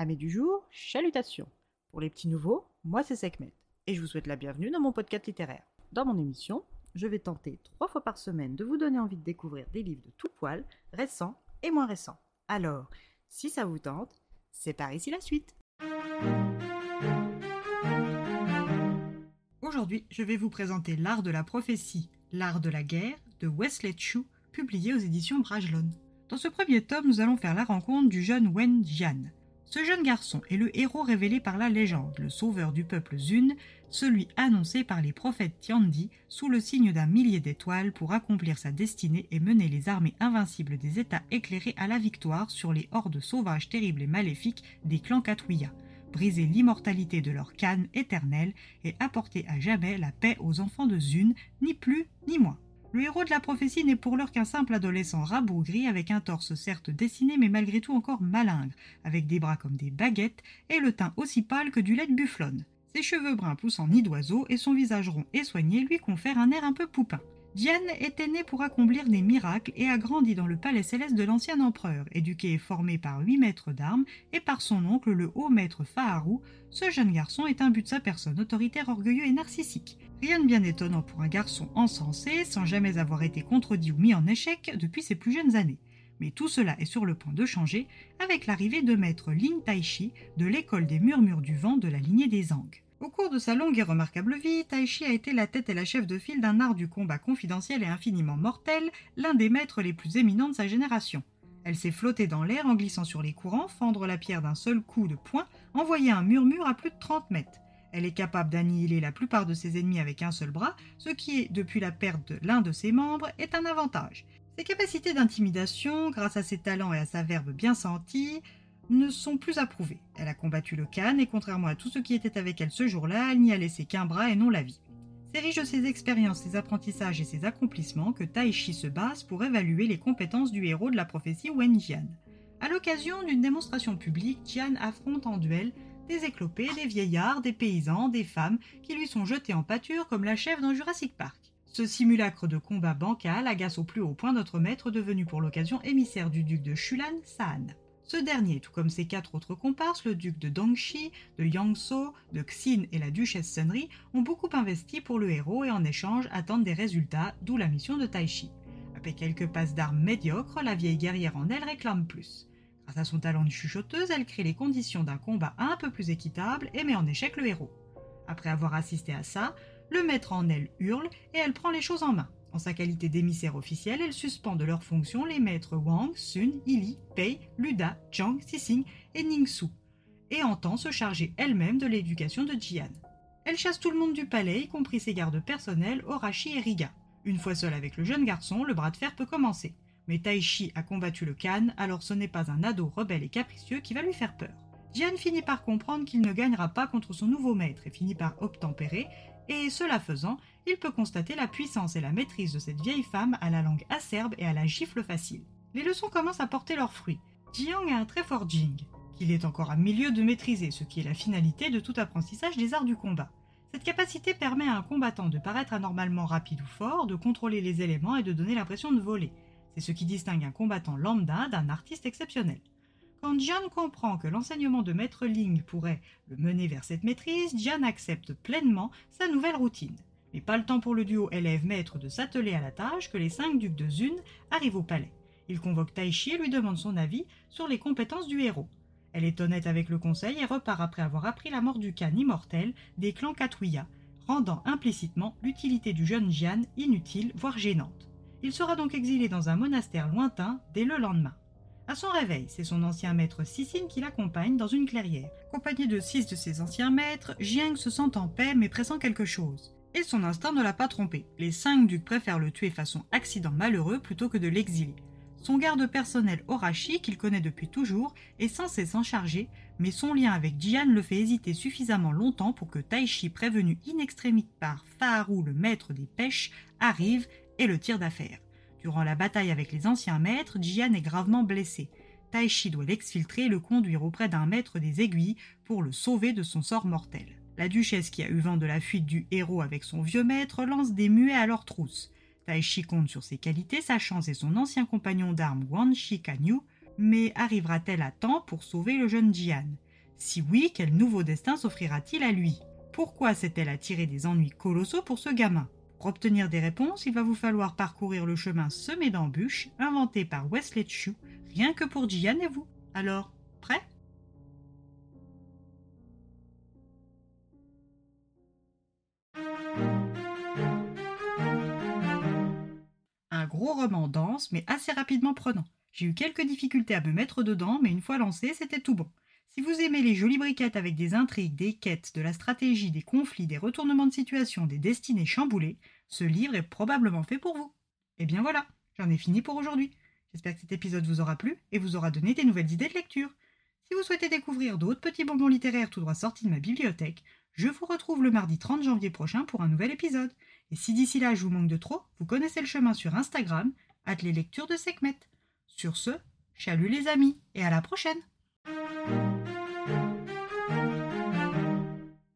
Amis du jour, chalutations. Pour les petits nouveaux, moi c'est Sekhmet et je vous souhaite la bienvenue dans mon podcast littéraire. Dans mon émission, je vais tenter trois fois par semaine de vous donner envie de découvrir des livres de tout poil, récents et moins récents. Alors, si ça vous tente, c'est par ici la suite. Aujourd'hui, je vais vous présenter L'art de la prophétie, l'art de la guerre de Wesley Chu, publié aux éditions Brajlon. Dans ce premier tome, nous allons faire la rencontre du jeune Wen Jian. Ce jeune garçon est le héros révélé par la légende, le sauveur du peuple Zun, celui annoncé par les prophètes Tiandi sous le signe d'un millier d'étoiles pour accomplir sa destinée et mener les armées invincibles des États éclairés à la victoire sur les hordes sauvages terribles et maléfiques des clans Katouya, briser l'immortalité de leur canne éternelle et apporter à jamais la paix aux enfants de Zun, ni plus ni moins. Le héros de la prophétie n'est pour l'heure qu'un simple adolescent rabougri avec un torse certes dessiné mais malgré tout encore malingre, avec des bras comme des baguettes et le teint aussi pâle que du lait de bufflonne. Ses cheveux bruns poussent en nid d'oiseau et son visage rond et soigné lui confère un air un peu poupin. Diane était née pour accomplir des miracles et a grandi dans le palais céleste de l'ancien empereur, éduqué et formé par huit maîtres d'armes et par son oncle le haut maître Faharou. Ce jeune garçon est un but de sa personne autoritaire, orgueilleux et narcissique. Rien de bien étonnant pour un garçon encensé, sans jamais avoir été contredit ou mis en échec depuis ses plus jeunes années. Mais tout cela est sur le point de changer avec l'arrivée de maître Lin Taishi de l'école des murmures du vent de la lignée des Ang. Au cours de sa longue et remarquable vie, Taishi a été la tête et la chef de file d'un art du combat confidentiel et infiniment mortel, l'un des maîtres les plus éminents de sa génération. Elle s'est flottée dans l'air en glissant sur les courants, fendre la pierre d'un seul coup de poing, envoyer un murmure à plus de 30 mètres. Elle est capable d'annihiler la plupart de ses ennemis avec un seul bras, ce qui depuis la perte de l'un de ses membres, est un avantage. Ses capacités d'intimidation, grâce à ses talents et à sa verve bien sentie, ne sont plus approuvées. Elle a combattu le Khan et contrairement à tout ce qui était avec elle ce jour-là, elle n'y a laissé qu'un bras et non la vie. C'est riche de ses expériences, ses apprentissages et ses accomplissements que Taishi se base pour évaluer les compétences du héros de la prophétie Wen Jian. À l'occasion d'une démonstration publique, Jian affronte en duel des éclopés, des vieillards, des paysans, des femmes qui lui sont jetés en pâture comme la chèvre dans Jurassic Park. Ce simulacre de combat bancal agace au plus haut point notre maître devenu pour l'occasion émissaire du duc de Shulan, Saan. Ce dernier, tout comme ses quatre autres comparses, le duc de Dongxi, de Yangzhou, de Xin et la duchesse Sunri, ont beaucoup investi pour le héros et en échange attendent des résultats, d'où la mission de Taishi. Après quelques passes d'armes médiocres, la vieille guerrière en elle réclame plus. Grâce à son talent de chuchoteuse, elle crée les conditions d'un combat un peu plus équitable et met en échec le héros. Après avoir assisté à ça, le maître en elle hurle et elle prend les choses en main. En sa qualité d'émissaire officiel, elle suspend de leurs fonctions les maîtres Wang, Sun, Ili, Pei, Luda, Zhang, Sising et Ningsu, et entend se charger elle-même de l'éducation de Jian. Elle chasse tout le monde du palais, y compris ses gardes personnels, Horashi et Riga. Une fois seule avec le jeune garçon, le bras de fer peut commencer. Mais Taishi a combattu le Khan, alors ce n'est pas un ado rebelle et capricieux qui va lui faire peur. Jian finit par comprendre qu'il ne gagnera pas contre son nouveau maître et finit par obtempérer, et cela faisant, il peut constater la puissance et la maîtrise de cette vieille femme à la langue acerbe et à la gifle facile. Les leçons commencent à porter leurs fruits. Jiang a un très fort Jing, qu'il est encore à milieu de maîtriser, ce qui est la finalité de tout apprentissage des arts du combat. Cette capacité permet à un combattant de paraître anormalement rapide ou fort, de contrôler les éléments et de donner l'impression de voler. C'est ce qui distingue un combattant lambda d'un artiste exceptionnel. Quand Jian comprend que l'enseignement de Maître Ling pourrait le mener vers cette maîtrise, Jian accepte pleinement sa nouvelle routine. Mais pas le temps pour le duo élève-maître de s'atteler à la tâche que les cinq ducs de Zun arrivent au palais. Il convoque Taichi et lui demande son avis sur les compétences du héros. Elle est honnête avec le conseil et repart après avoir appris la mort du Khan immortel des clans Katouya, rendant implicitement l'utilité du jeune Jian inutile, voire gênante. Il sera donc exilé dans un monastère lointain dès le lendemain. À son réveil, c'est son ancien maître Sissine qui l'accompagne dans une clairière. Accompagné de six de ses anciens maîtres, Jiang se sent en paix mais pressant quelque chose. Et son instinct ne l'a pas trompé. Les cinq ducs préfèrent le tuer façon accident malheureux plutôt que de l'exiler. Son garde personnel Horashi, qu'il connaît depuis toujours, est censé s'en charger, mais son lien avec Jian le fait hésiter suffisamment longtemps pour que Taishi, prévenu in extremis par Faharu, le maître des pêches, arrive et le tire d'affaire. Durant la bataille avec les anciens maîtres, Jian est gravement blessé. Taishi doit l'exfiltrer et le conduire auprès d'un maître des aiguilles pour le sauver de son sort mortel. La duchesse qui a eu vent de la fuite du héros avec son vieux maître lance des muets à leur trousse. Taishi compte sur ses qualités, sa chance et son ancien compagnon d'armes Wan Shikanyu, mais arrivera-t-elle à temps pour sauver le jeune Jian? Si oui, quel nouveau destin s'offrira-t-il à lui? Pourquoi s'est-elle attirée des ennuis colossaux pour ce gamin? Pour obtenir des réponses, il va vous falloir parcourir le chemin semé d'embûches inventé par Wesley Chu, rien que pour Jian et vous. Alors, prêt? Un gros roman dense, mais assez rapidement prenant. J'ai eu quelques difficultés à me mettre dedans, mais une fois lancé, c'était tout bon. Si vous aimez les jolies briquettes avec des intrigues, des quêtes, de la stratégie, des conflits, des retournements de situation, des destinées chamboulées, ce livre est probablement fait pour vous. Et bien voilà, j'en ai fini pour aujourd'hui. J'espère que cet épisode vous aura plu et vous aura donné des nouvelles idées de lecture. Si vous souhaitez découvrir d'autres petits bonbons littéraires tout droit sortis de ma bibliothèque, je vous retrouve le mardi 30 janvier prochain pour un nouvel épisode. Et si d'ici là je vous manque de trop, vous connaissez le chemin sur Instagram, at les lectures de Sekhmet. Sur ce, chalut les amis et à la prochaine! Música